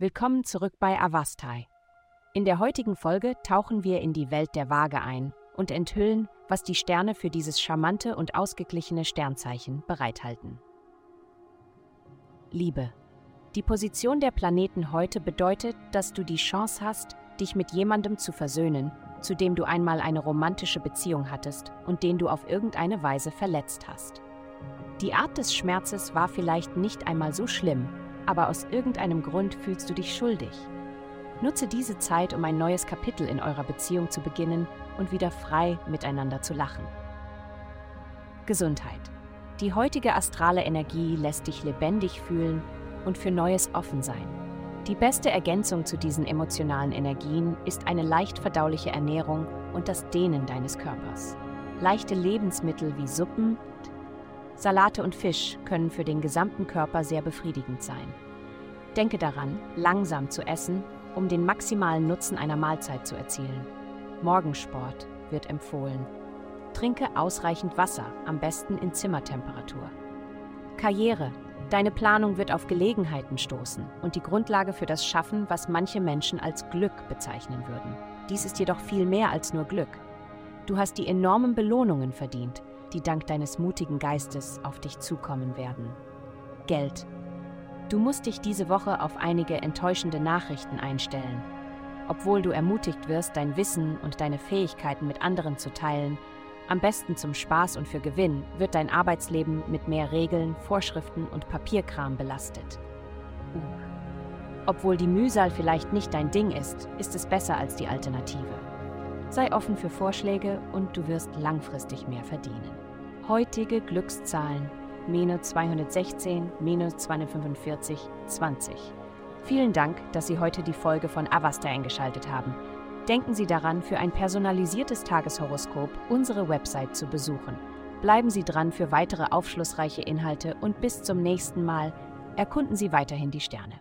Willkommen zurück bei Avastai. In der heutigen Folge tauchen wir in die Welt der Waage ein und enthüllen, was die Sterne für dieses charmante und ausgeglichene Sternzeichen bereithalten. Liebe. Die Position der Planeten heute bedeutet, dass du die Chance hast, dich mit jemandem zu versöhnen, zu dem du einmal eine romantische Beziehung hattest und den du auf irgendeine Weise verletzt hast. Die Art des Schmerzes war vielleicht nicht einmal so schlimm, aber aus irgendeinem Grund fühlst du dich schuldig. Nutze diese Zeit, um ein neues Kapitel in eurer Beziehung zu beginnen und wieder frei miteinander zu lachen. Gesundheit. Die heutige astrale Energie lässt dich lebendig fühlen und für Neues offen sein. Die beste Ergänzung zu diesen emotionalen Energien ist eine leicht verdauliche Ernährung und das Dehnen deines Körpers. Leichte Lebensmittel wie Suppen, Salate und Fisch können für den gesamten Körper sehr befriedigend sein. Denke daran, langsam zu essen, um den maximalen Nutzen einer Mahlzeit zu erzielen. Morgensport wird empfohlen. Trinke ausreichend Wasser, am besten in Zimmertemperatur. Karriere. Deine Planung wird auf Gelegenheiten stoßen und die Grundlage für das Schaffen, was manche Menschen als Glück bezeichnen würden. Dies ist jedoch viel mehr als nur Glück. Du hast die enormen Belohnungen verdient, die dank deines mutigen Geistes auf dich zukommen werden. Geld. Du musst dich diese Woche auf einige enttäuschende Nachrichten einstellen. Obwohl du ermutigt wirst, dein Wissen und deine Fähigkeiten mit anderen zu teilen, am besten zum Spaß und für Gewinn, wird dein Arbeitsleben mit mehr Regeln, Vorschriften und Papierkram belastet. Obwohl die Mühsal vielleicht nicht dein Ding ist, ist es besser als die Alternative. Sei offen für Vorschläge und du wirst langfristig mehr verdienen. Heutige Glückszahlen minus 216, minus 245, 20. Vielen Dank, dass Sie heute die Folge von Avasta eingeschaltet haben. Denken Sie daran, für ein personalisiertes Tageshoroskop unsere Website zu besuchen. Bleiben Sie dran für weitere aufschlussreiche Inhalte und bis zum nächsten Mal erkunden Sie weiterhin die Sterne.